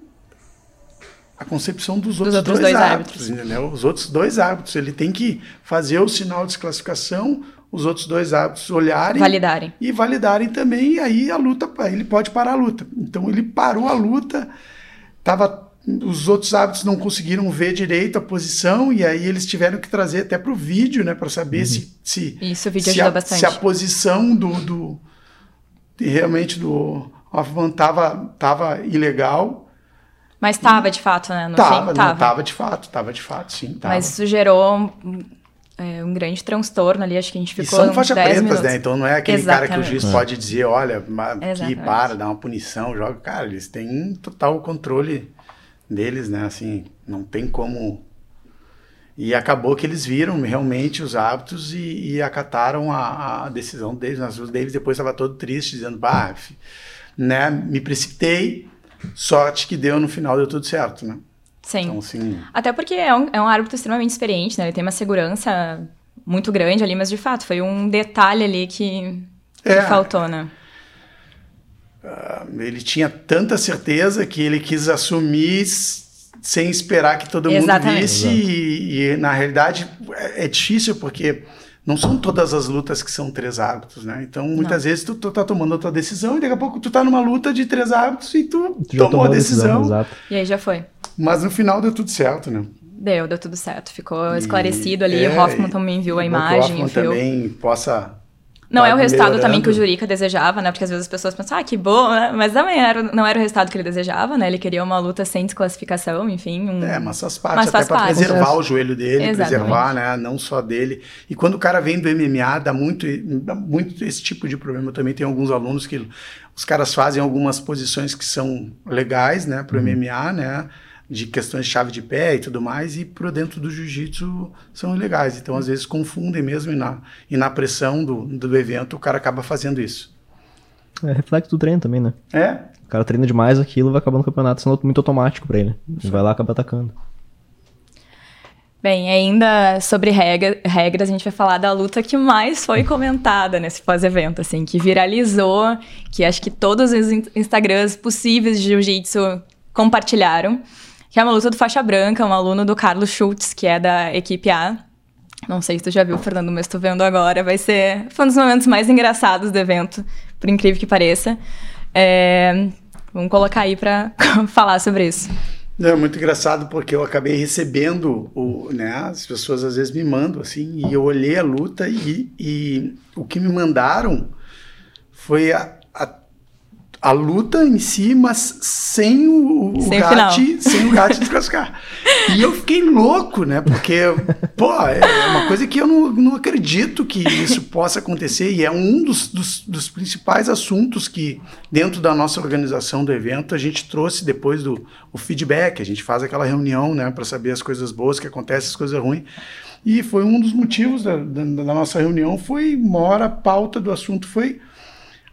a concepção dos outros, outros dois, dois árbitros, entendeu? Os outros dois árbitros. Ele tem que fazer o sinal de desclassificação, os outros dois árbitros olharem Validarem. e validarem também, e aí a luta, ele pode parar a luta. Então ele parou a luta, tava, os outros árbitros não conseguiram ver direito a posição, e aí eles tiveram que trazer até para o vídeo, né, para saber se, se, Isso, o vídeo se, ajuda a, bastante. se a posição do, do realmente do Hoffman tava, tava ilegal. Mas tava, de fato, né? No Tava, fim, não, tava de fato, tava de fato, sim. Tava. Mas isso gerou é, um grande transtorno ali. Acho que a gente E ficou são uns faixa 10 pretas, minutos. né? Então não é aquele cara que o Exatamente. juiz pode dizer, olha, Exatamente. para, dá uma punição, joga. Cara, eles têm total controle deles, né? Assim, não tem como. E acabou que eles viram realmente os hábitos e, e acataram a, a decisão deles. Mas o Davis depois estava todo triste, dizendo, bah, né? Me precipitei, sorte que deu no final, deu tudo certo, né? Sim. Então, assim, Até porque é um, é um árbitro extremamente experiente, né? Ele tem uma segurança muito grande ali, mas de fato, foi um detalhe ali que, que É. faltou, né? ele tinha tanta certeza que ele quis assumir sem esperar que todo mundo Exatamente. visse e, e, na realidade é, é difícil porque não são todas as lutas que são três árbitros, né? Então muitas vezes tu, tu tá tomando a tua decisão e daqui a pouco tu tá numa luta de três árbitros e tu, Tu tomou a decisão, exato. E aí já foi. Mas no final deu tudo certo, né? Deu, deu tudo certo. Ficou E- esclarecido ali. é, o Hoffman também viu a bom que o imagem, Hoffman também possa Não tá é o resultado também que o melhorando. Jurica desejava, né? Porque às vezes as pessoas pensam, ah, que bom, né? Mas também era, não era o resultado que ele desejava, né? Ele queria uma luta sem desclassificação, enfim. Um... É, mas faz parte, Mas até faz para parte. preservar o joelho dele, Exatamente. preservar, né, não só dele. E quando o cara vem do MMA, dá muito, dá muito esse tipo de problema. Eu também tenho alguns alunos que os caras fazem algumas posições que são legais, né, para o MMA, né, de questões de chave de pé e tudo mais, e pro dentro do jiu-jitsu são ilegais. Então, às vezes, confundem mesmo e na, e na pressão do, do evento o cara acaba fazendo isso. É reflexo do treino também, né? É, O cara treina demais aquilo, vai acabar no campeonato sendo muito automático pra ele. Ele vai lá e acaba atacando. Bem, ainda sobre regra- regras, a gente vai falar da luta que mais foi comentada nesse pós-evento, assim, que viralizou, que acho que todos os in- Instagrams possíveis de jiu-jitsu compartilharam, que é uma luta do faixa branca, um aluno do Carlos Schultz, que é da equipe A. Não sei se tu já viu, Fernando, mas tô vendo agora. Vai ser foi um dos momentos mais engraçados do evento, por incrível que pareça. É, Vamos colocar aí pra falar sobre isso. É muito engraçado porque eu acabei recebendo, o, né, as pessoas às vezes me mandam assim, e eu olhei a luta e, e o que me mandaram foi a, a, a luta em si, mas sem o, Sem o Gatti, sem o Gatti desclassificar. E eu fiquei louco, né, porque, pô, é uma coisa que eu não, não acredito que isso possa acontecer e é um dos, dos, dos principais assuntos que dentro da nossa organização do evento a gente trouxe depois do o feedback, a gente faz aquela reunião, né, para saber as coisas boas que acontecem, as coisas ruins. E foi um dos motivos da, da, da nossa reunião, foi uma hora a pauta do assunto foi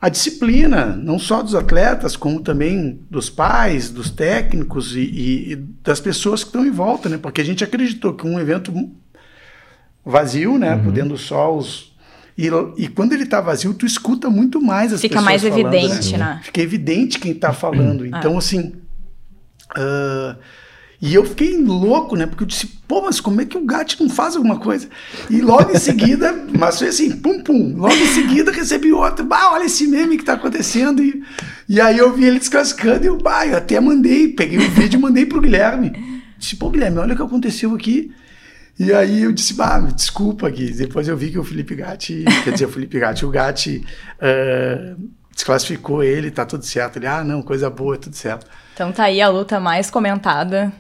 a disciplina, não só dos atletas, como também dos pais, dos técnicos e, e- e das pessoas que estão em volta, né? Porque a gente acreditou que um evento vazio, né, podendo só os e, e quando ele tá vazio, tu escuta muito mais as Fica pessoas mais falando, evidente, né? Fica evidente quem tá falando. Então, assim, ah, e eu fiquei louco, né? Porque eu disse, pô, mas como é que o Gatti não faz alguma coisa? E logo em seguida, mas foi assim, pum, pum. Logo em seguida recebi outro, bah, olha esse meme que tá acontecendo. E, e aí eu vi ele descascando e eu, bah, eu até mandei, peguei o vídeo e mandei pro Guilherme. Disse, pô, Guilherme, olha o que aconteceu aqui. E aí eu disse, bah, desculpa, Gui. Depois eu vi que o Felipe Gatti, quer dizer, o Felipe Gatti, o Gatti ah, desclassificou ele, tá tudo certo. Ele, ah, não, coisa boa, tudo certo. Então tá aí a luta mais comentada.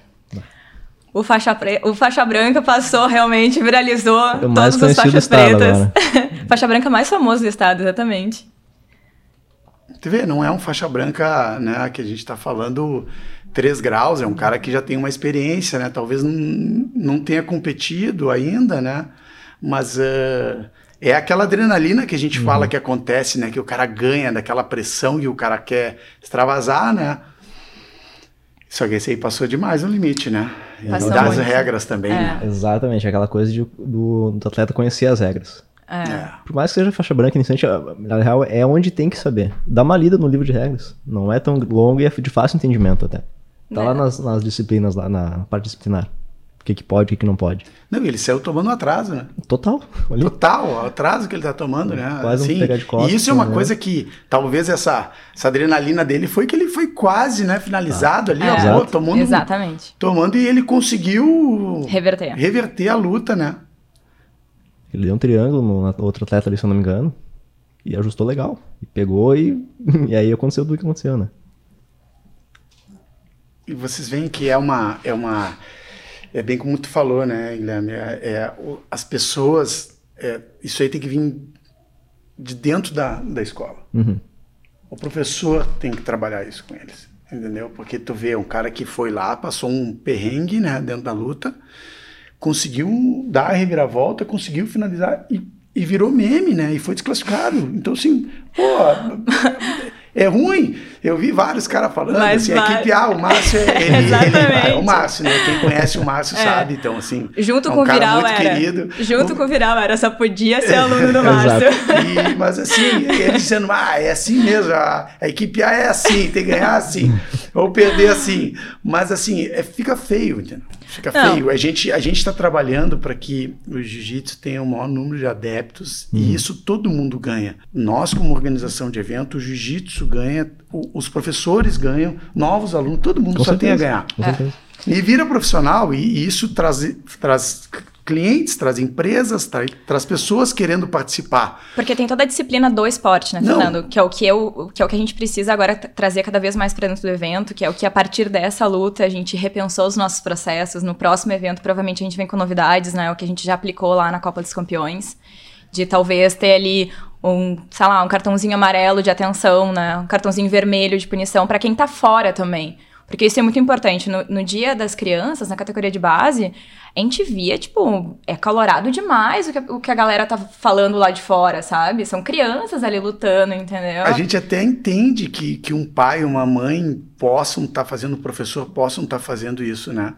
O faixa, pre... o faixa branca passou, realmente viralizou o mais todos os faixas pretas. faixa branca mais famoso do estado, exatamente. Tu vê, não é um faixa branca, né, que a gente tá falando 3 graus, é um cara que já tem uma experiência, né, talvez não, não tenha competido ainda, né, mas eh, é aquela adrenalina que a gente fala que acontece, né, que o cara ganha daquela pressão e o cara quer extravasar, né, só que esse aí passou demais o limite, né, e Passou das muito. regras também, É. né. Exatamente, aquela coisa de, do, do atleta conhecer as regras. É. É. Por mais que seja faixa branca iniciante, a- na real é onde tem que saber. Dá uma lida no livro de regras. Não é tão longo e é de fácil entendimento até. Tá É. lá nas, nas disciplinas, lá na parte disciplinar. O que, que pode, o que, que não pode. Não, ele saiu tomando um atraso, né. Total. Ali. Total, o atraso que ele tá tomando, né? Quase um pegar de costas, e isso é uma né? coisa que talvez essa, essa adrenalina dele foi que ele foi quase, né, finalizado ali, É. ó, tomando, Exatamente. tomando e ele conseguiu Reverter. reverter a luta, né? Ele deu um triângulo no outro atleta ali, se eu não me engano. E ajustou legal. E pegou e. e aí aconteceu tudo o que aconteceu, né? E vocês veem que é uma é uma é bem como tu falou, né, Guilherme? É, é, as pessoas é, isso aí tem que vir de dentro da, da escola. Uhum. O professor tem que trabalhar isso com eles, entendeu? Porque tu vê um cara que foi lá, passou um perrengue, né, dentro da luta, conseguiu dar a reviravolta, conseguiu finalizar e, e virou meme, né? E foi desclassificado. Então, assim, pô, é ruim. Eu vi vários caras falando, Mas assim, vai- a equipe, ah, o Márcio é, ele, é o Márcio, né? Quem conhece o Márcio É. sabe, então, assim. Junto é um com o Viral era. querido. Junto O- com o Viral era, só podia ser aluno do Márcio. e- mas assim, ele dizendo, ah, é assim mesmo, a, a equipe A é assim, tem que ganhar assim, ou perder assim. Mas assim, é- fica feio, entendeu? Fica Não. feio. A gente a gente está trabalhando para que o jiu-jitsu tenha o maior número de adeptos e isso todo mundo ganha. Nós, como organização de evento, o jiu-jitsu ganha, o- os professores ganham, novos alunos, todo mundo Com só tem a certeza. ganhar. Com certeza. E vira profissional, e, e isso traz, traz clientes, traz empresas, traz, traz pessoas querendo participar. Porque tem toda a disciplina do esporte, né, Não. Fernando? Que é o que, eu, que é o que a gente precisa agora tra- trazer cada vez mais para dentro do evento, que é o que a partir dessa luta a gente repensou os nossos processos. No próximo evento, provavelmente a gente vem com novidades, né? O que a gente já aplicou lá na Copa dos Campeões. De talvez ter ali um, sei lá, um cartãozinho amarelo de atenção, né? Um cartãozinho vermelho de punição para quem tá fora também. Porque isso é muito importante. No, no dia das crianças, na categoria de base, a gente via, tipo, é calorado demais o que, o que a galera tá falando lá de fora, sabe? São crianças ali lutando, entendeu? A gente até entende que, que um pai uma mãe possam estar fazendo, o professor possam estar fazendo isso, né?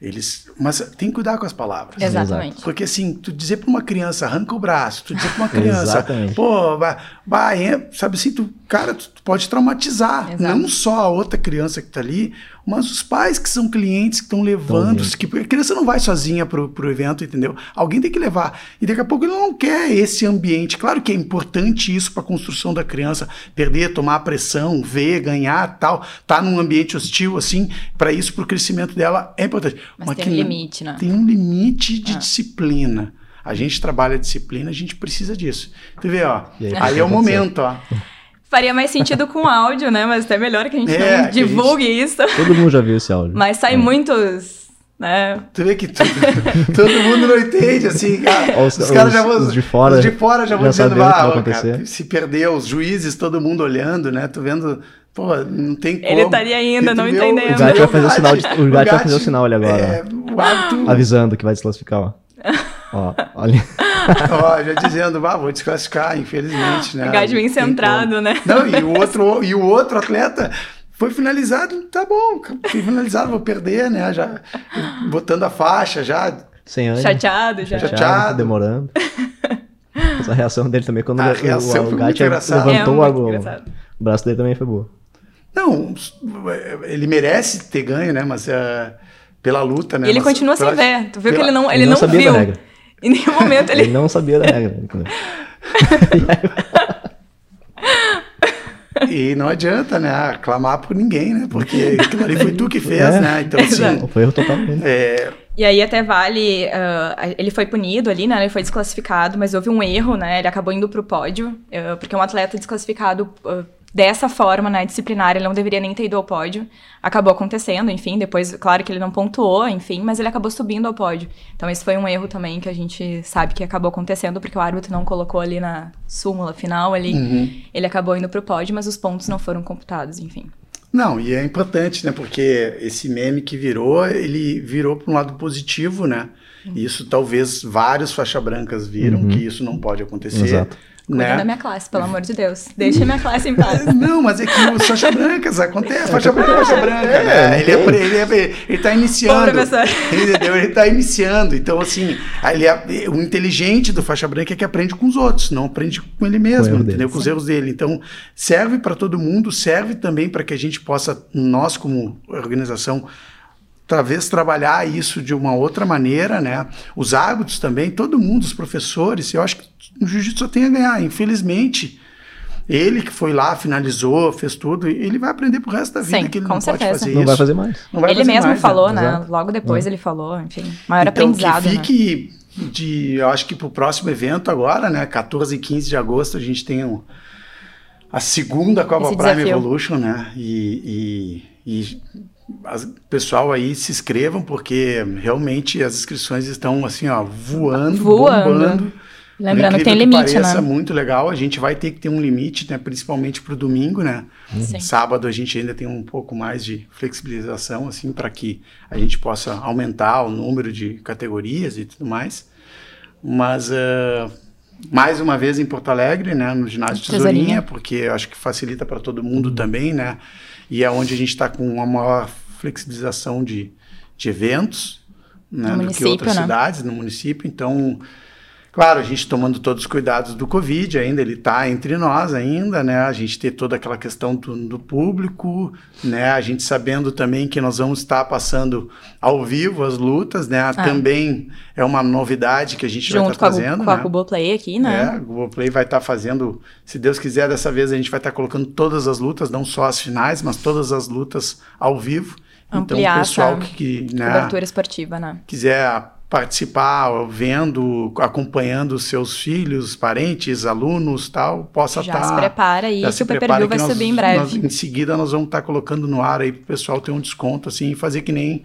Eles, mas tem que cuidar com as palavras. Exatamente. Porque assim, tu dizer para uma criança, arranca o braço, tu dizer para uma criança, pô, vai, vai, sabe assim, tu, cara, tu, tu pode traumatizar. Exato. Não só a outra criança que tá ali, mas os pais que são clientes que estão levando. Que, porque a criança não vai sozinha pro, pro evento, entendeu? Alguém tem que levar. E daqui a pouco ele não quer esse ambiente. Claro que é importante isso para a construção da criança, perder, tomar a pressão, ver, ganhar, tal. Tá num ambiente hostil assim, para isso, pro crescimento dela é importante. Mas tem que um limite, né? tem um limite de Ah. disciplina. A gente trabalha disciplina, a gente precisa disso. Tu vê, ó. E aí, Aí, é o momento, ó. Faria mais sentido com áudio, né? Mas até melhor que a gente É, não que a gente- divulgue isso. Todo mundo já viu esse áudio. Mas sai muitos, né? Tu vê que tu- todo mundo não entende, assim, cara. Os- Os, caras já vão. os de fora os de fora já vão já dizendo, sabendo o que ah, vai ó, acontecer." cara, se perdeu, os juízes, todo mundo olhando, né? Tu vendo. Pô, não tem como. Ele estaria ainda não entendendo. O Gatti vai fazer o sinal de- o Gatti vai fazer o sinal ali agora, É, o árbitro, Avisando que vai desclassificar, ó. ó, olha. ó, já dizendo, ah, vou desclassificar, infelizmente, né? Bem centrado, né? Não, e o outro, e o outro atleta foi finalizado, tá bom, foi finalizado, vou perder, né? Já botando a faixa, já. Sem ânimo. Chateado já. Chateado. Chateado, demorando. Essa reação dele também, quando A o- reação o, foi o Gatti engraçada. É levantou muito o, engraçado. o braço dele também foi boa. Não, ele merece ter ganho, né? Mas é, pela luta, né? E ele Mas continua sem pela- ver. Tu viu que pela- ele não, ele ele não não, sabia viu. Em nenhum momento Ele ele. não sabia da regra. entendeu? E não adianta, né? Clamar por ninguém, né? Porque aquilo ali foi tu que fez, É. né? Então, assim. Foi erro total dele. É, E aí até vale. ah, ele foi punido ali, né? Ele foi desclassificado, mas houve um erro, né? Ele acabou indo pro pódio, ah, porque um atleta desclassificado. ah, Dessa forma, né, disciplinar, ele não deveria nem ter ido ao pódio. Acabou acontecendo, enfim, depois, claro que ele não pontuou, enfim, mas ele acabou subindo ao pódio. Então, esse foi um erro também que a gente sabe que acabou acontecendo, porque o árbitro não colocou ali na súmula final ali. uhum. Ele acabou indo pro pódio, mas os pontos não foram computados, enfim. Não, e é importante, né? Porque esse meme que virou, ele virou para um lado positivo, né? E Isso talvez vários faixa brancas viram Uhum. que isso não pode acontecer. Exato. Cuida da Né? minha classe, pelo amor de Deus. Deixa minha classe em paz. Não, mas é que os faixa brancas acontece, faixa branca é faixa branca, É, né? Ele, é, ele, é, ele tá iniciando. Bom. Entendeu? Ele tá iniciando. Então, assim, ele é- o inteligente do faixa branca é que aprende com os outros, não aprende com ele mesmo, erro entendeu? dele. Com os erros dele. Então, serve para todo mundo, serve também para que a gente possa, nós como organização, talvez trabalhar isso de uma outra maneira, né? Os árbitros também, todo mundo, os professores, eu acho que o jiu-jitsu só tem a ganhar. Infelizmente, ele que foi lá, finalizou, fez tudo, ele vai aprender pro resto da vida Sim, que ele com não certeza. pode fazer Não isso. vai fazer mais. Não vai ele fazer mesmo mais, falou, né? Exato. Logo depois ele falou, enfim. Maior então, aprendizado. que né? fique de, eu acho que pro próximo evento agora, né, 14 e 15 de agosto, a gente tem um, a segunda Copa Esse Prime desafio. Evolution, né? E, e, e as- pessoal aí se inscrevam porque realmente as inscrições estão assim, ó, voando, Voando. bombando. Lembrando que tem limite, pareça, né? muito legal. A gente vai ter que ter um limite, né? Principalmente para o domingo, né? Sim. Sábado a gente ainda tem um pouco mais de flexibilização, assim, para que a gente possa aumentar o número de categorias e tudo mais. Mas ah, mais uma vez em Porto Alegre, né? No ginásio Tesourinha, Tesourinha. porque acho que facilita para todo mundo também, né? E é onde a gente está com uma maior flexibilização de, de eventos, né? Do que outras né? cidades no município. Então, Claro, a gente tomando todos os cuidados do Covid ainda, ele está entre nós ainda, né? A gente ter toda aquela questão do, do público, né? A gente sabendo também que nós vamos estar passando ao vivo as lutas, né? Também é uma novidade que a gente vai Ah. Junto estar com, a, fazendo, com a né? Play aqui, É, né? o Google Play vai estar fazendo, se Deus quiser, dessa vez a gente vai estar colocando todas as lutas, não só as finais, mas todas as lutas ao vivo. Ampliar então, o pessoal essa que, que né, Cobertura esportiva, né? quiser participar, vendo, acompanhando seus filhos, parentes, alunos, tal, possa estar. Já tá, se prepara aí que o pay-per-view vai subir em breve. Nós, em seguida nós vamos estar tá colocando no ar aí para o pessoal ter um desconto assim e fazer que nem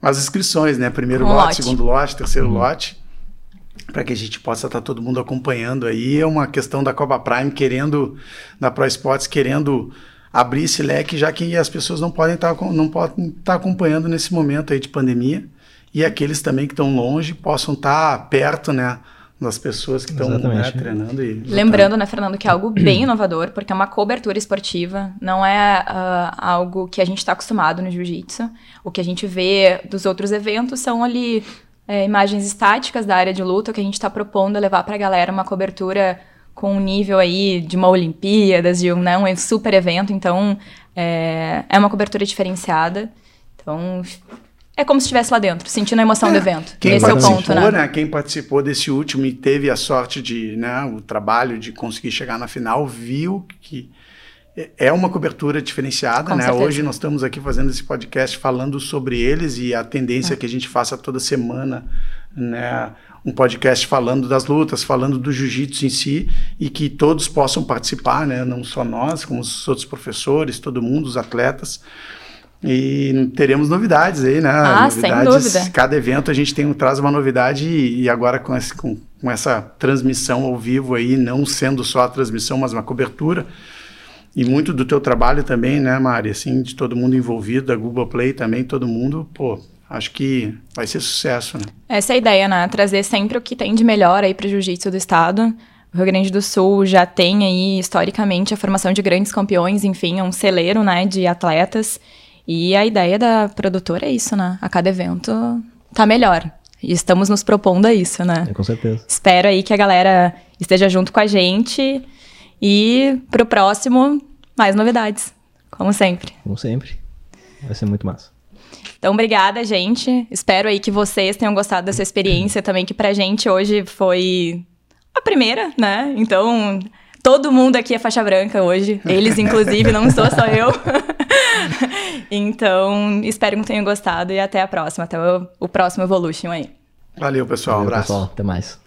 as inscrições, né? Primeiro um lote, lote, segundo lote, terceiro uhum. lote, para que a gente possa estar tá todo mundo acompanhando aí. É uma questão da Copa Prime querendo, da Pro Sports querendo abrir esse leque, já que as pessoas não podem estar não podem estar acompanhando nesse momento aí de pandemia e aqueles também que estão longe possam estar perto, né? Das pessoas que estão né, treinando e. Lembrando, né, Fernando, que é algo bem inovador, porque é uma cobertura esportiva, não é uh, algo que a gente está acostumado no jiu-jitsu. O que a gente vê dos outros eventos são ali é, imagens estáticas da área de luta, que a gente está propondo levar para a galera uma cobertura com um nível aí de uma Olimpíadas, de um, né, um super evento, então é, é uma cobertura diferenciada. Então, é como se estivesse lá dentro, sentindo a emoção é, do evento. Quem Esse é o ponto, né? né? Quem participou desse último e teve a sorte de, né, o trabalho de conseguir chegar na final, viu que é uma cobertura diferenciada, Com né? Certeza. Hoje nós estamos aqui fazendo esse podcast falando sobre eles e a tendência é que a gente faça toda semana, né? Um podcast falando das lutas, falando do jiu-jitsu em si e que todos possam participar, né? Não só nós, como os outros professores, todo mundo, os atletas. E teremos novidades aí, né? Ah, novidades, sem dúvida. Cada evento a gente tem, traz uma novidade e, e agora com, esse, com, com, essa transmissão ao vivo aí, não sendo só a transmissão, mas uma cobertura. E muito do teu trabalho também, né, Mari? Assim, de todo mundo envolvido, da Google Play também, todo mundo, pô, acho que vai ser sucesso, né? Essa é a ideia, né? Trazer sempre o que tem de melhor aí para o jiu-jitsu do estado. O Rio Grande do Sul já tem aí, historicamente, a formação de grandes campeões, enfim, é um celeiro, né, de atletas. E a ideia da produtora é isso, né? A cada evento tá melhor. E estamos nos propondo a isso, né? É, com certeza. Espero aí que a galera esteja junto com a gente. E pro próximo, mais novidades. Como sempre. Como sempre. Vai ser muito massa. Então, obrigada, gente. Espero aí que vocês tenham gostado dessa experiência também, que pra gente hoje foi a primeira, né? Então, todo mundo aqui é faixa branca hoje. Eles, inclusive, não sou só eu. então, espero que tenham gostado e até a próxima, até o, o próximo Evolution aí. Valeu, pessoal. Valeu, um abraço. Pessoal, até mais.